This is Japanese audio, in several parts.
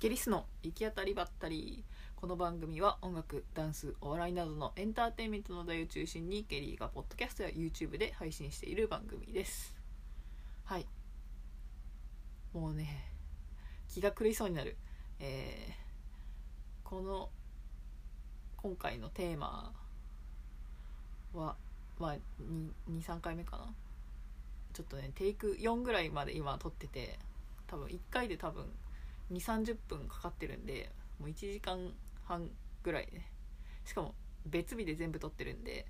ゲリスの行き当たりばったりこの番組は音楽ダンスお笑いなどのエンターテインメントの題を中心にゲリーがポッドキャストや YouTube で配信している番組です。はい。もうね気が狂いそうになる。えー、この今回のテーマはまあ23回目かな。ちょっとねテイク4ぐらいまで今撮ってて多分1回で多分2 3 0分かかってるんでもう1時間半ぐらいね。しかも別日で全部撮ってるんで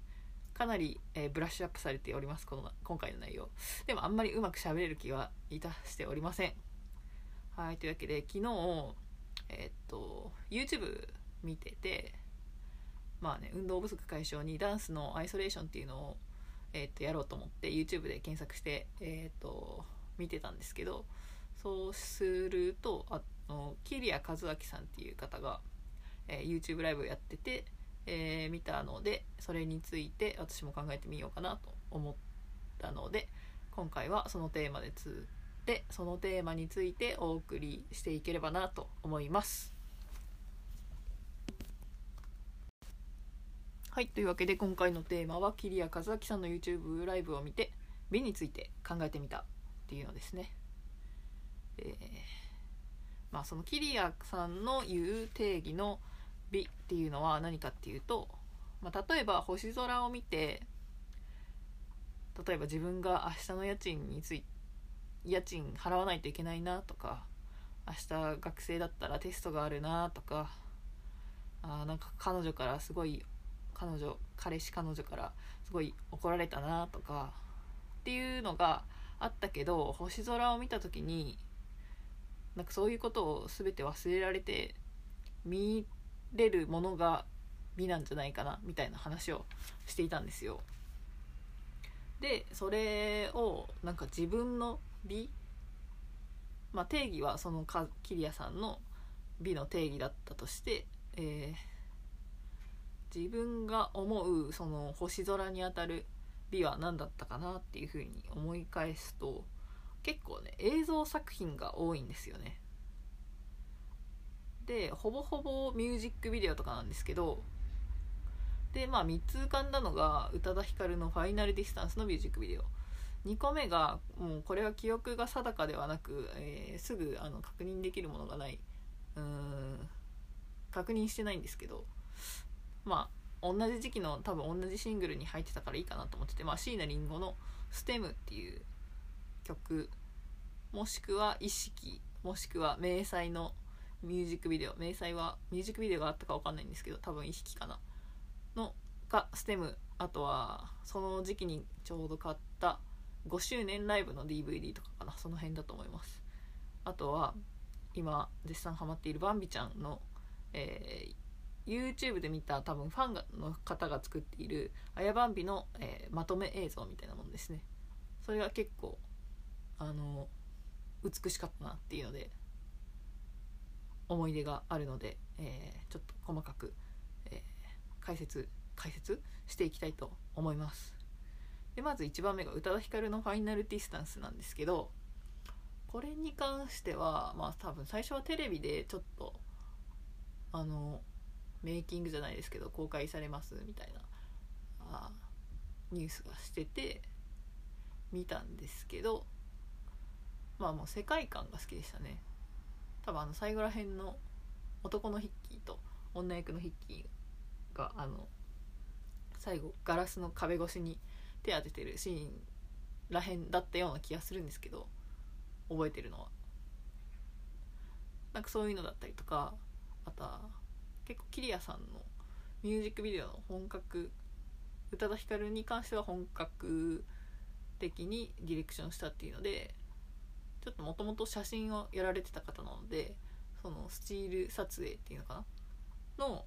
かなり、えー、ブラッシュアップされておりますこの今回の内容。でもあんまりうまく喋れる気はいたしておりません。はいというわけで昨日えー、っと YouTube 見ててまあね運動不足解消にダンスのアイソレーションっていうのを、えー、っとやろうと思って YouTube で検索してえー、っと見てたんですけどそうするとあの桐谷和明さんっていう方が、えー、YouTube ライブをやってて、えー、見たのでそれについて私も考えてみようかなと思ったので今回はそのテーマでつってそのテーマについてお送りしていければなと思います。はいというわけで今回のテーマは桐谷和明さんの YouTube ライブを見て美について考えてみたっていうのですね。えー、まあそのキリアさんの言う定義の美っていうのは何かっていうと、まあ、例えば星空を見て例えば自分が明日の家賃につい家賃払わないといけないなとか明日学生だったらテストがあるなとかあなんか彼女からすごい彼女彼氏彼女からすごい怒られたなとかっていうのがあったけど星空を見た時になんかそういうことを全て忘れられて見れるものが美なんじゃないかなみたいな話をしていたんですよ。でそれをなんか自分の美まあ定義はそのかキリアさんの美の定義だったとして、えー、自分が思うその星空にあたる美は何だったかなっていうふうに思い返すと結構ね映像作品が多いんですよね。でほぼほぼミュージックビデオとかなんですけどでまあ3つ浮かんだのが宇多田ヒカルの「ファイナルディスタンス」のミュージックビデオ。2個目がもうこれは記憶が定かではなく、えー、すぐあの確認できるものがない。うーん確認してないんですけどまあ同じ時期の多分同じシングルに入ってたからいいかなと思ってて、まあ、椎名林檎の「ステムっていう曲もしくは意識もしくは迷彩のミュージックビデオ迷彩はミュージックビデオがあったか分かんないんですけど多分意識かな。のがステム。あとはその時期にちょうど買った5周年ライブの DVD とかかな。その辺だと思います。あとは今絶賛ハマっているバンビちゃんの、えー、YouTube で見た多分ファンの方が作っているあやばんびの、えー、まとめ映像みたいなものですね。それが結構あの美しかったなっていうので思い出があるので、えー、ちょっと細かく、えー、解説解説していきたいと思います。でまず1番目が宇多田ヒカルの「ファイナルディスタンス」なんですけどこれに関してはまあ多分最初はテレビでちょっとあのメイキングじゃないですけど公開されますみたいなあニュースがしてて見たんですけどまあもう世界観が好きでしたね。多分あの最後ら辺の男のヒッキーと女役のヒッキーがあの最後ガラスの壁越しに手当ててるシーンらへんだったような気がするんですけど覚えてるのは。なんかそういうのだったりとかあとは結構キリアさんのミュージックビデオの本格宇多田ヒカルに関しては本格的にディレクションしたっていうのでちょっともともと写真をやられてた方なのでそのスチール撮影っていうのかなの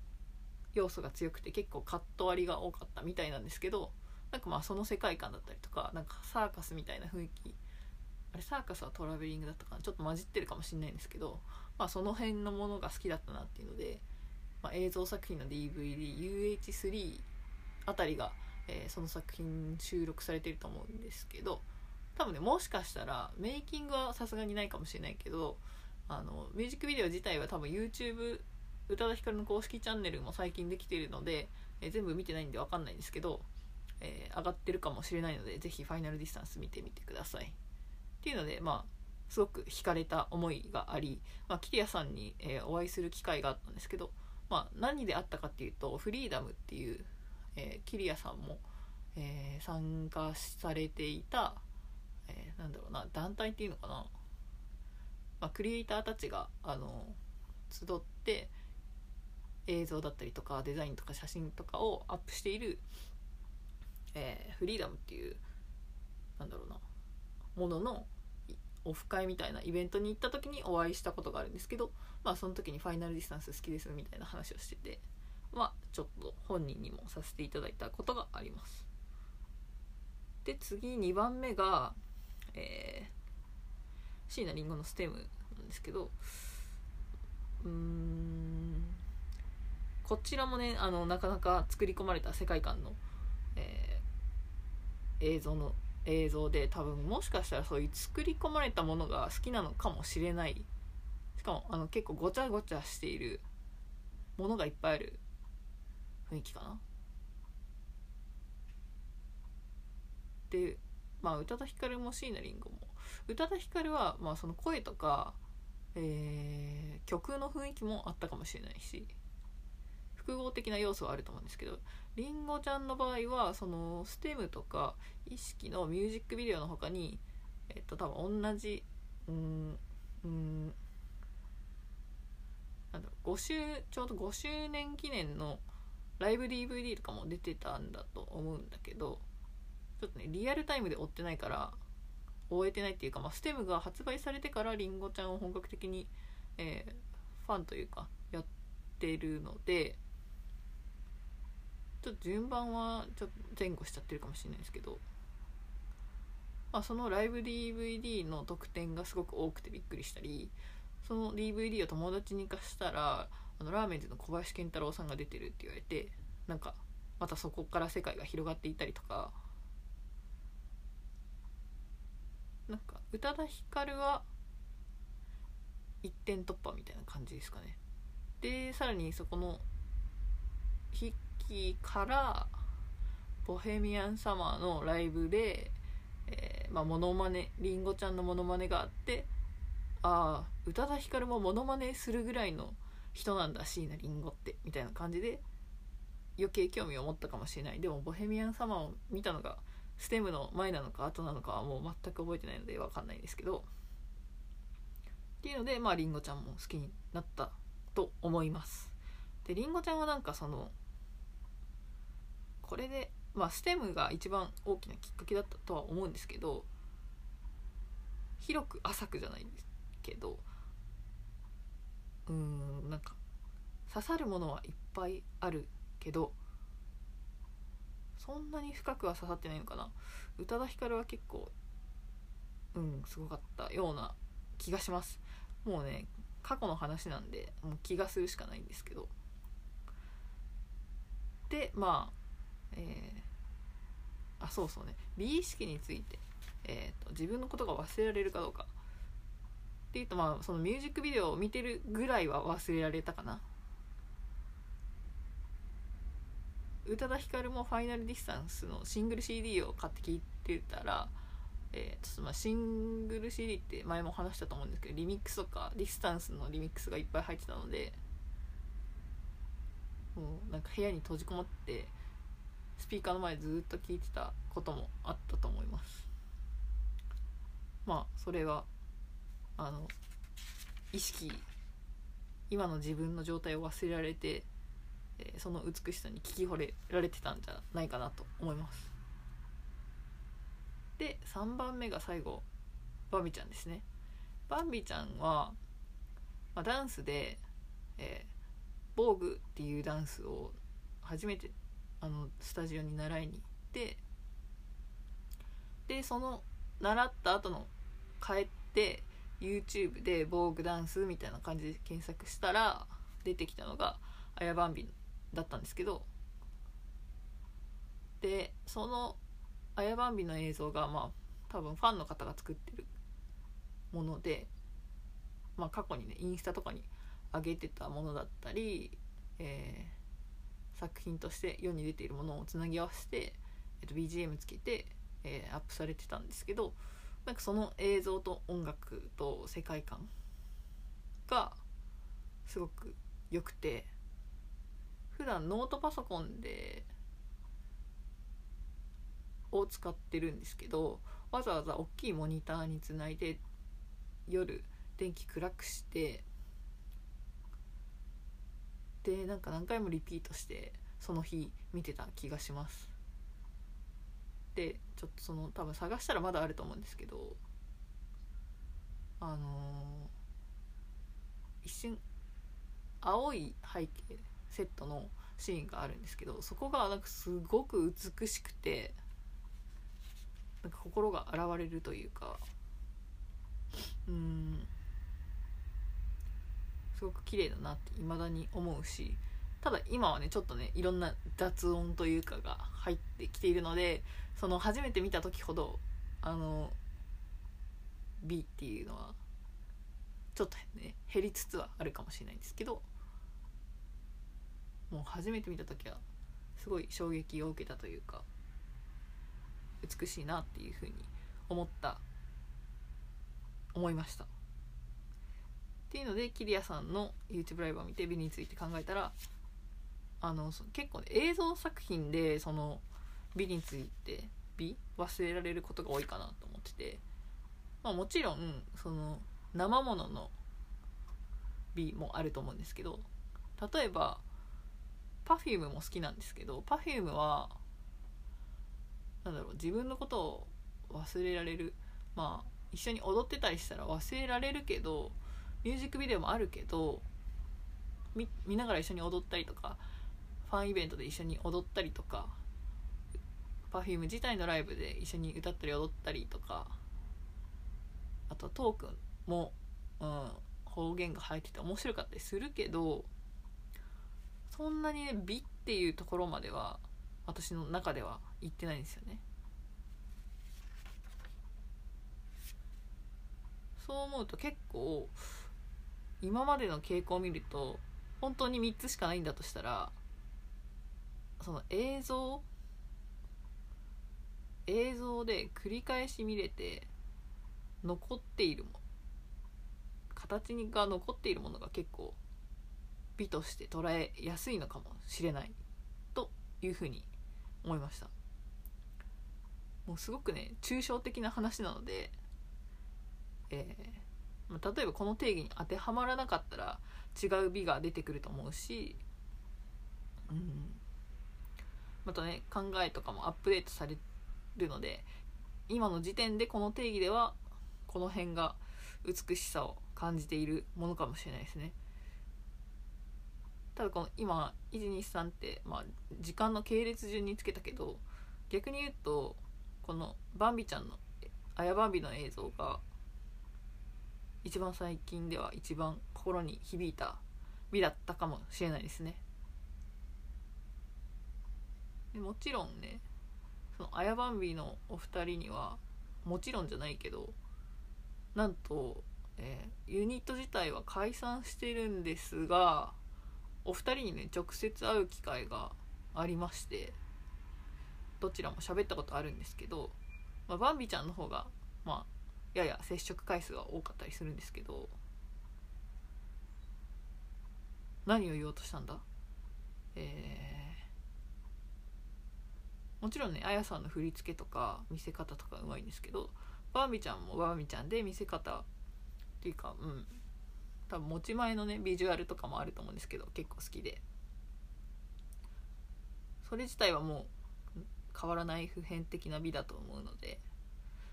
要素が強くて結構カット割りが多かったみたいなんですけどなんかまあその世界観だったりとかなんかサーカスみたいな雰囲気あれサーカスはトラベリングだったかなちょっと混じってるかもしれないんですけど、まあ、その辺のものが好きだったなっていうので、まあ、映像作品の DVDUH3 あたりが、えー、その作品収録されてると思うんですけど多分ねもしかしたらメイキングはさすがにないかもしれないけどあのミュージックビデオ自体は多分 YouTube 宇多田ヒカルの公式チャンネルも最近できているので、えー、全部見てないんで分かんないんですけど、えー、上がってるかもしれないのでぜひファイナルディスタンス見てみてください。っていうのでまあすごく惹かれた思いがあり、まあ、キリアさんに、えー、お会いする機会があったんですけど、まあ、何であったかっていうとフリーダムっていう、えー、キリアさんも、えー、参加されていた、えー、なんだろうな団体っていうのかな、まあ、クリエイターたちがあの集って映像だったりとかデザインとか写真とかをアップしている、えー、フリーダムっていうなんだろうなもののオフ会みたいなイベントに行った時にお会いしたことがあるんですけどまあその時に「ファイナルディスタンス好きです」みたいな話をしててまあちょっと本人にもさせていただいたことがあります。で次2番目がえー、椎名林檎のステムなんですけどうんこちらもねあのなかなか作り込まれた世界観の、えー、映像の映像で多分もしかしたらそういう作り込まれたものが好きなのかもしれない。しかもあの結構ごちゃごちゃしているものがいっぱいある雰囲気かな。でまあ宇多田ヒカルも椎名林檎も宇多田ヒカルはまあその声とか、えー、曲の雰囲気もあったかもしれないし複合的な要素はあると思うんですけどりんごちゃんの場合はその STEM とか意識のミュージックビデオの他にえっと多分同じうんうんなんだろう5周ちょうど5周年記念のライブ DVD とかも出てたんだと思うんだけどちょっとねリアルタイムで追ってないから終えてないっていうか、まあ、ステムが発売されてからりんごちゃんを本格的に、えー、ファンというかやってるのでちょっと順番はちょっと前後しちゃってるかもしれないですけど、まあ、そのライブ DVD の特典がすごく多くてびっくりしたりその DVD を友達に貸したらあのラーメンズの小林健太郎さんが出てるって言われてなんかまたそこから世界が広がっていたりとかなんか宇多田ヒカルは一点突破みたいな感じですかね。でさらにそこの筆記からボヘミアンサマーのライブで、えー、まあ、モノマネりんごちゃんのモノマネがあってああ宇多田ヒカルもモノマネするぐらいの人なんだ椎名林檎ってみたいな感じで余計興味を持ったかもしれない。でもボヘミアンサマーを見たのがステムの前なのか後なのかはもう全く覚えてないので分かんないんですけどっていうのでまありんごちゃんも好きになったと思います。でりんごちゃんはなんかそのこれでまあステムが一番大きなきっかけだったとは思うんですけど広く浅くじゃないんですけどうーんなんか刺さるものはいっぱいあるけどそんなに深くは刺さってないのかな？宇多田ヒカルは結構うんすごかったような気がします。もうね過去の話なんでもう気がするしかないんですけど。でまあえー、あそうそうね。美意識について、えーと、自分のことが忘れられるかどうか。っていうとまあそのミュージックビデオを見てるぐらいは忘れられたかな。宇多田ヒカルも「ファイナルディスタンス」のシングル CD を買って聴いてたら、えー、ちょっとまあシングル CD って前も話したと思うんですけどリミックスとかディスタンスのリミックスがいっぱい入ってたのでもうなんか部屋に閉じこもってスピーカーの前ずっと聞いてたこともあったと思います。まあそれはあの意識今の自分の状態を忘れられて、え、その美しさに聞き惚れられてたんじゃないかなと思います。で3番目が最後バンビちゃんですね。バンビちゃんは、まあ、ダンスで、えー、防具っていうダンスを初めてあのスタジオに習いに行ってでその習った後の帰って YouTube で防具ダンスみたいな感じで検索したら出てきたのがあやばんびだったんですけどでそのあやばんびの映像がまあ多分ファンの方が作ってるものでまあ、過去にねインスタとかに上げてたものだったり、えー、作品として世に出ているものをつなぎ合わせて、えー、と BGM つけて、えー、アップされてたんですけどなんかその映像と音楽と世界観がすごく良くて普段ノートパソコンでを使ってるんですけどわざわざ大きいモニターにつないで夜電気暗くしてでなんか何回もリピートしてその日見てた気がします。でちょっとその多分探したらまだあると思うんですけどあのー、一瞬青い背景セットのシーンがあるんですけどそこがなんかすごく美しくてなんか心が洗われるというかうんすごく綺麗だなって未だに思うしただ今はねちょっとねいろんな雑音というかが入ってきているのでその初めて見た時ほどあの美っていうのはちょっとね減りつつはあるかもしれないんですけどもう初めて見た時はすごい衝撃を受けたというか美しいなっていうふうに思った思いました。っていうのでキリアさんの YouTube ライブを見て美について考えたらあの結構、ね、映像作品でその美について美忘れられることが多いかなと思ってて、まあ、もちろんその生ものの美もあると思うんですけど例えば Perfume も好きなんですけど Perfume はなんだろう自分のことを忘れられる。まあ一緒に踊ってたりしたら忘れられるけどミュージックビデオもあるけど見見ながら一緒に踊ったりとかファンイベントで一緒に踊ったりとか Perfume 自体のライブで一緒に歌ったり踊ったりとかあとトークンも、うん、方言が入ってて面白かったりするけどそんなにね美っていうところまでは私の中では行ってないんですよね。そう思うと結構今までの傾向を見ると本当に3つしかないんだとしたらその映像映像で繰り返し見れて残っているも形が残っているものが結構美として捉えやすいのかもしれないというふうに思いましたもうすごくね抽象的な話なので、えー、例えばこの定義に当てはまらなかったら違う美が出てくると思うし、うん、またね考えとかもアップデートされるので今の時点でこの定義ではこの辺が美しさを感じているものかもしれないですね。ただこの今123って、まあ、時間の系列順につけたけど逆に言うとこのバンビちゃんのあやバンビの映像が一番最近では一番心に響いた美だったかもしれないですね。でもちろんねそのあやバンビのお二人にはもちろんじゃないけどなんと、えー、ユニット自体は解散してるんですがお二人にね直接会う機会がありましてどちらも喋ったことあるんですけど、まあ、バンビちゃんの方がまあやや接触回数が多かったりするんですけど何を言おうとしたんだ？えー、もちろんねあやさんの振り付けとか見せ方とかうまいんですけどバービちゃんもバービちゃんで見せ方っていうかうん多分持ち前のねビジュアルとかもあると思うんですけど結構好きで。それ自体はもう変わらない普遍的な美だと思うので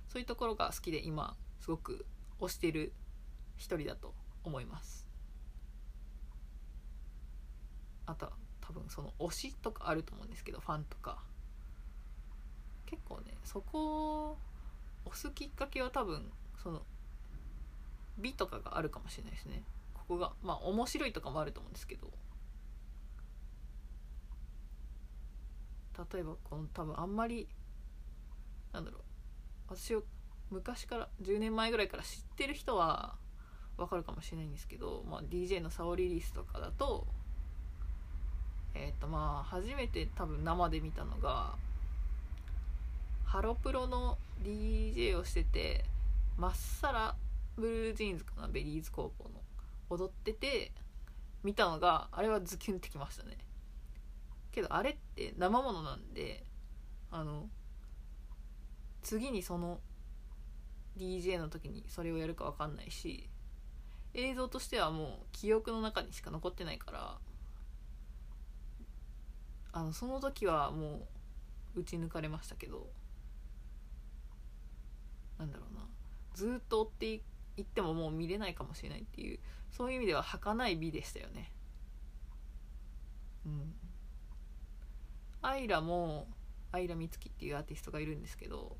そういうところが好きで今すごく推してる一人だと思います。あとは多分その推しとかあると思うんですけどファンとか。結構ねそこを押すきっかけは多分その美とかがあるかもしれないですね。ここがまあ面白いとかもあると思うんですけど。例えばこの多分あんまりなんだろう。私を昔から10年前ぐらいから知ってる人はわかるかもしれないんですけど、まあ、DJ のサオリリースとかだとえっ、ー、とまあ初めて多分生で見たのがハロプロの DJ をしててまっさらブルージーンズかなベリーズ工房の。踊ってて見たのがあれはズキュンってきましたね。けどあれって生ものなんであの次にその DJ の時にそれをやるか分かんないし映像としてはもう記憶の中にしか残ってないからあのその時はもう打ち抜かれましたけどなんだろうな。ずっと追ってい行ってももう見れないかもしれないっていうそういう意味では儚い美でしたよね。うん。アイラもアイラ美月っていうアーティストがいるんですけど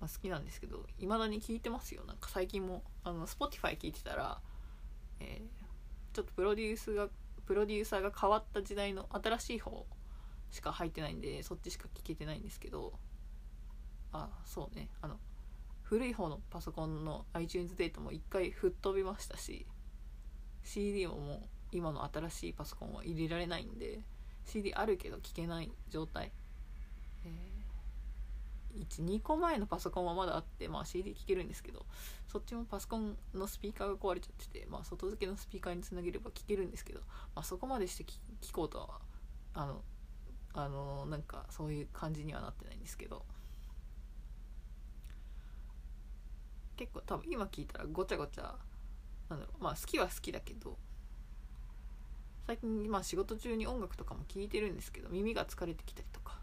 まあ、好きなんですけどいまだに聞いてますよ。なんか最近もあの Spotify 聞いてたら、えー、ちょっとプロデュースがプロデューサーが変わった時代の新しい方しか入ってないんでそっちしか聞けてないんですけどあそうね。あの古い方のパソコンの iTunes データも一回吹っ飛びましたし CD ももう今の新しいパソコンは入れられないんで CD あるけど聞けない状態、えー12個前のパソコンはまだあって、まあ、CD 聴けるんですけどそっちもパソコンのスピーカーが壊れちゃってて、まあ、外付けのスピーカーにつなげれば聴けるんですけど、まあ、そこまでして聴こうとはあのあのなんかそういう感じにはなってないんですけど。結構多分今聞いたらごちゃごちゃなんだろうまあ好きは好きだけど最近まあ仕事中に音楽とかも聴いてるんですけど耳が疲れてきたりとか。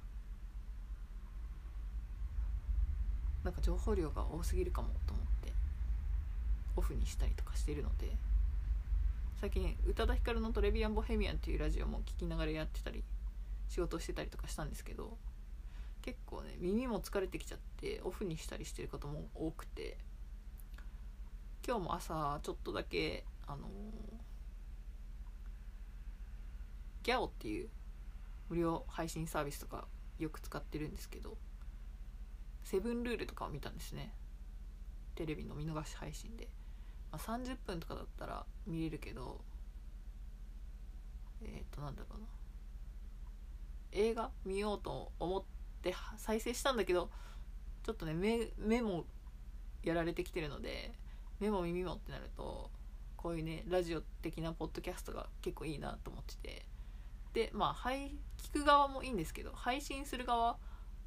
なんか情報量が多すぎるかもと思ってオフにしたりとかしてるので。最近宇多田ヒカルの「トレビアン・ボヘミアン」っていうラジオも聞きながらやってたり仕事してたりとかしたんですけど結構ね耳も疲れてきちゃってオフにしたりしてることも多くて。今日も朝ちょっとだけあの、ギャオっていう無料配信サービスとかよく使ってるんですけどセブンルールとかを見たんですね。テレビの見逃し配信で、まあ、30分とかだったら見れるけどえっ、ー、となんだろうな。映画見ようと思って再生したんだけどちょっとね目目もやられてきてるので目も耳もってなるとこういうねラジオ的なポッドキャストが結構いいなと思ってて。でまあ配聞く側もいいんですけど配信する側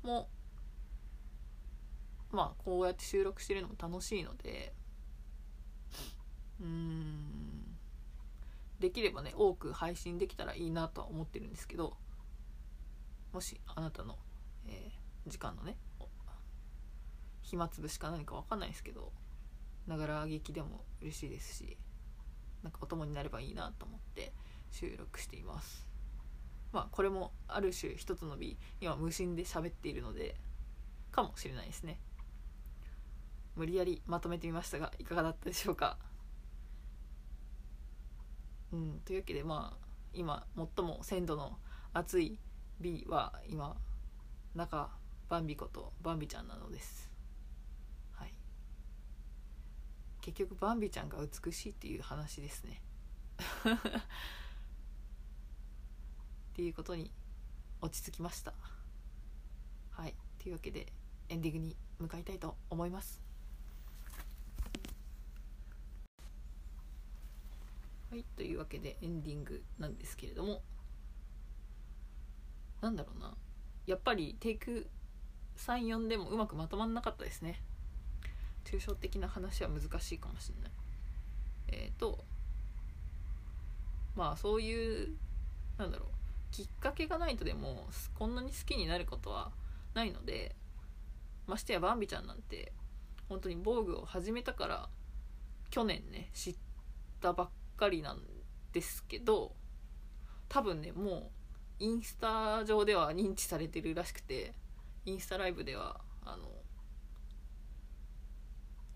もまあこうやって収録してるのも楽しいのでうんできればね多く配信できたらいいなとは思ってるんですけどもしあなたの、えー、時間のね暇つぶしか何か分かんないですけどながら劇でも嬉しいですしなんかお供になればいいなと思って収録しています。まあこれもある種一つの美今無心で喋っているのでかもしれないですね。無理やりまとめてみましたがいかがだったでしょうか。うんというわけでまあ今最も鮮度の熱い B は今中バンビことバンビちゃんなのですはい結局バンビちゃんが美しいっていう話ですね。っていうことに落ち着きました。はい。というわけでエンディングに向かいたいと思います。はい。というわけでエンディングなんですけれども。なんだろうな。やっぱりテイク34でもうまくまとまんなかったですね。抽象的な話は難しいかもしれない。えっ、ー、とまあそういうなんだろうきっかけがないとでもこんなに好きになることはないのでましてやバンビちゃんなんて本当に防具を始めたから去年ね知ったばっかりなんですけど多分ねもうインスタ上では認知されてるらしくてインスタライブではあの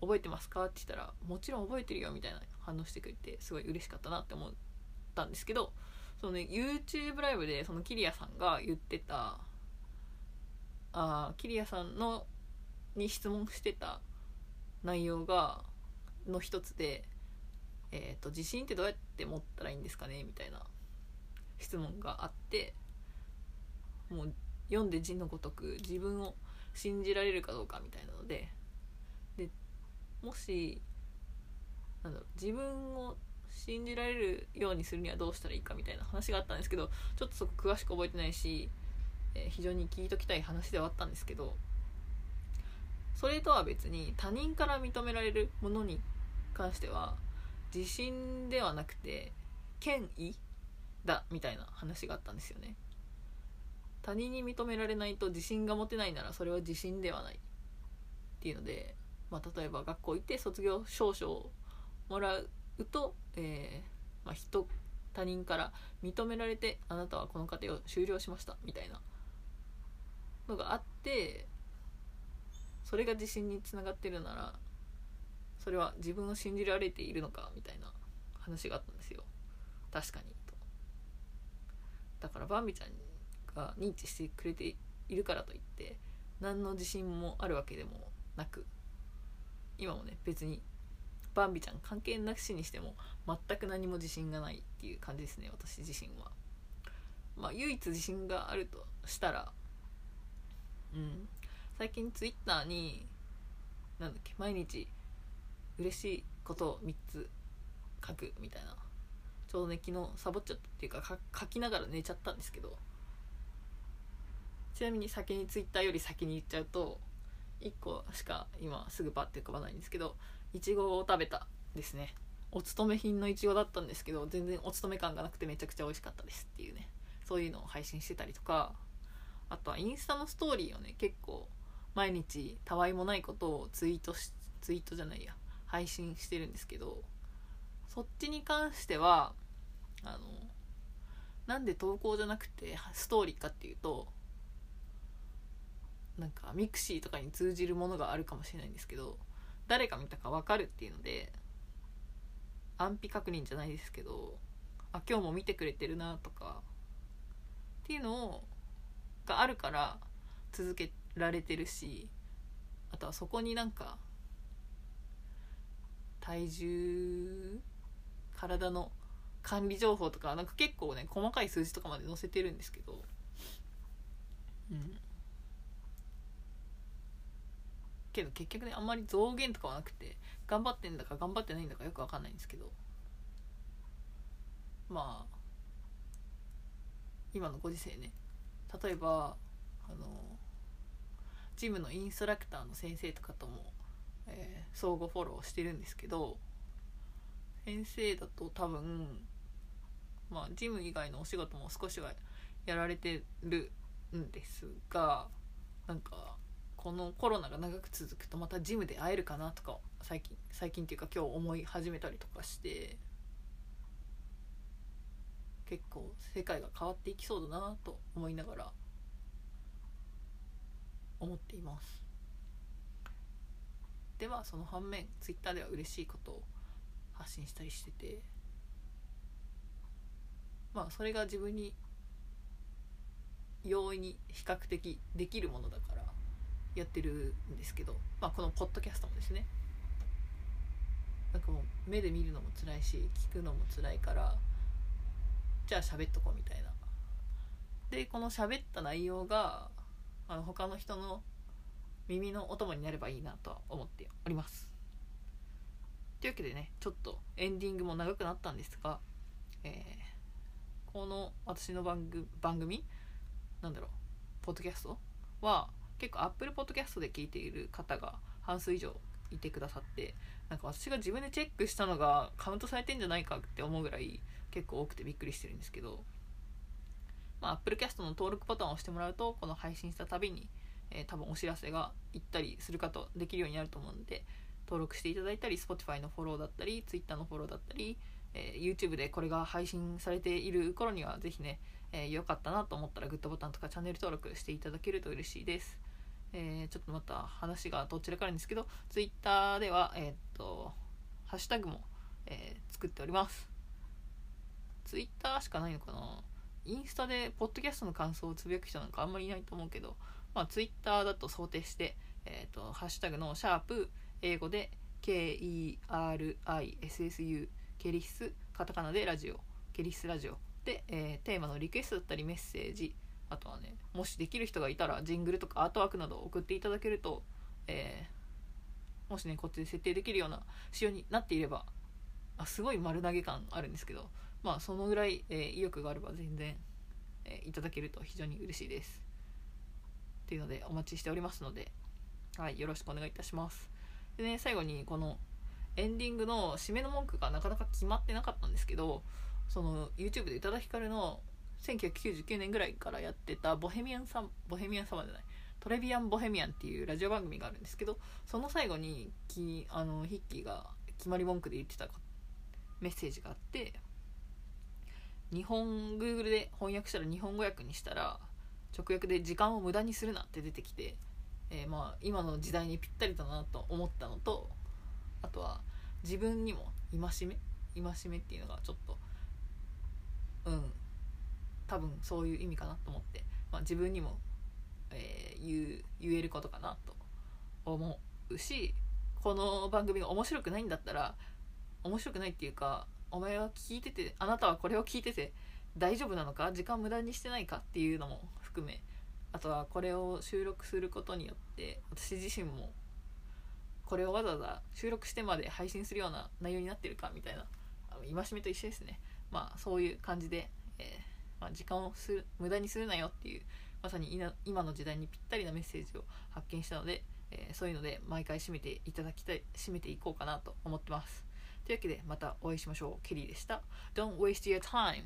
覚えてますか？って言ったらもちろん覚えてるよみたいな反応してくれてすごい嬉しかったなって思ったんですけどそのね YouTube ライブでそのキリアさんが言ってたあキリアさんのに質問してた内容がの一つで、えーと「自信ってどうやって持ったらいいんですかね?」みたいな質問があってもう読んで字のごとく自分を信じられるかどうかみたいなのででもしなんだろう自分を信じられるようにするにはどうしたらいいかみたいな話があったんですけどちょっとそこ詳しく覚えてないし、えー、非常に聞いときたい話ではあったんですけどそれとは別に他人から認められるものに関しては自信ではなくて権威だみたいな話があったんですよね。他人に認められないと自信が持てないならそれは自信ではないっていうので、まあ、例えば学校行って卒業証書をもらうと、えー、まあ、人他人から認められてあなたはこの過程を終了しましたみたいなのがあってそれが自信につながってるならそれは自分を信じられているのかみたいな話があったんですよ。確かにと。だからバンビちゃんが認知してくれているからといって何の自信もあるわけでもなく今もね別にバンビちゃん関係なしにしても全く何も自信がないっていう感じですね私自身は。まあ唯一自信があるとしたらうん。最近ツイッターになんだっけ毎日嬉しいことを3つ書くみたいなちょうどね昨日サボっちゃったっていうか書きながら寝ちゃったんですけどちなみに先にツイッターより先に言っちゃうと1個しか今すぐパッて浮かばないんですけどいちごを食べたですね。お勤め品のいちごだったんですけど全然お勤め感がなくてめちゃくちゃ美味しかったですっていうね。そういうのを配信してたりとかあとはインスタのストーリーをね結構毎日たわいもないことをツイートしツイートじゃないや配信してるんですけどそっちに関してはあのなんで投稿じゃなくてストーリーかっていうとなんかミクシーとかに通じるものがあるかもしれないんですけど誰が見たか分かるっていうので安否確認じゃないですけどあ今日も見てくれてるなとかっていうのをがあるから続けられてるしあとはそこになんか体重体の管理情報とかなんか結構ね細かい数字とかまで載せてるんですけどうん。けど結局ねあんまり増減とかはなくて頑張ってんだか頑張ってないんだかよく分かんないんですけど。まあ今のご時世ね。例えばあのジムのインストラクターの先生とかとも、えー、相互フォローしてるんですけど先生だと多分まあジム以外のお仕事も少しはやられてるんですがなんかこのコロナが長く続くとまたジムで会えるかなとか最近最近っていうか今日思い始めたりとかして結構世界が変わっていきそうだなと思いながら思っています。ではその反面 Twitter では嬉しいことを発信したりしててまあそれが自分に容易に比較的できるものだからやってるんですけど、まあ、このポッドキャストもですね。なんかもう目で見るのも辛いし聞くのも辛いからじゃあ喋っとこうみたいな。でこの喋った内容があの他の人の耳のお供になればいいなとは思っております。というわけでねちょっとエンディングも長くなったんですが、えー、この私の番組番組？なんだろう？ポッドキャスト？は結構 Apple Podcast で聞いている方が半数以上いてくださってなんか私が自分でチェックしたのがカウントされてんじゃないかって思うぐらい結構多くてびっくりしてるんですけど、まあ、Apple Cast の登録ボタンを押してもらうとこの配信したたびに、えー、多分お知らせが行ったりするかとできるようになると思うんで登録していただいたり Spotify のフォローだったり Twitter のフォローだったり、えー、YouTube でこれが配信されている頃にはぜひね、えー、よかったなと思ったらグッドボタンとかチャンネル登録していただけると嬉しいです。えー、ちょっとまた話がどちらかあるんですけど、ツイッターでは、えー、っと、ハッシュタグも、えー、作っております。ツイッターしかないのかな？インスタで、ポッドキャストの感想をつぶやく人なんかあんまりいないと思うけど、まあ、ツイッターだと想定して、えっと、ハッシュタグのシャープ、英語で KERISSU ケリスカタカナでラジオケリスラジオで、えー、テーマのリクエストだったりメッセージあとはねもしできる人がいたらジングルとかアートワークなどを送っていただけると、えー、もしねこっちで設定できるような仕様になっていればあすごい丸投げ感あるんですけどまあそのぐらい、えー、意欲があれば全然、えー、いただけると非常に嬉しいです。っていうのでお待ちしておりますのではいよろしくお願いいたします。でね最後にこのエンディングの締めの文句がなかなか決まってなかったんですけどその YouTube で宇多田ヒカルの1999年ぐらいからやってたボヘミアンサボヘミアンサマーじゃないトレビアン・ボヘミアンっていうラジオ番組があるんですけどその最後にきあのヒッキーが決まり文句で言ってたメッセージがあって日本 Google で翻訳したら日本語訳にしたら直訳で「時間を無駄にするな」って出てきて、えー、まあ今の時代にぴったりだなと思ったのとあとは自分にも戒め戒めっていうのがちょっとうん。多分そういう意味かなと思って、まあ、自分にも、えー、言言えることかなと思うしこの番組が面白くないんだったら面白くないっていうかお前は聞いててあなたはこれを聞いてて大丈夫なのか時間無駄にしてないかっていうのも含めあとはこれを収録することによって私自身もこれをわざわざ収録してまで配信するような内容になってるかみたいな戒めと一緒ですね。まあそういう感じで、えー、まあ、時間をする無駄にするなよっていうまさに今の時代にぴったりなメッセージを発見したので、えー、そういうので毎回締めていただきたい締めていこうかなと思ってます。というわけでまたお会いしましょう。ケリーでした。Don't waste your time!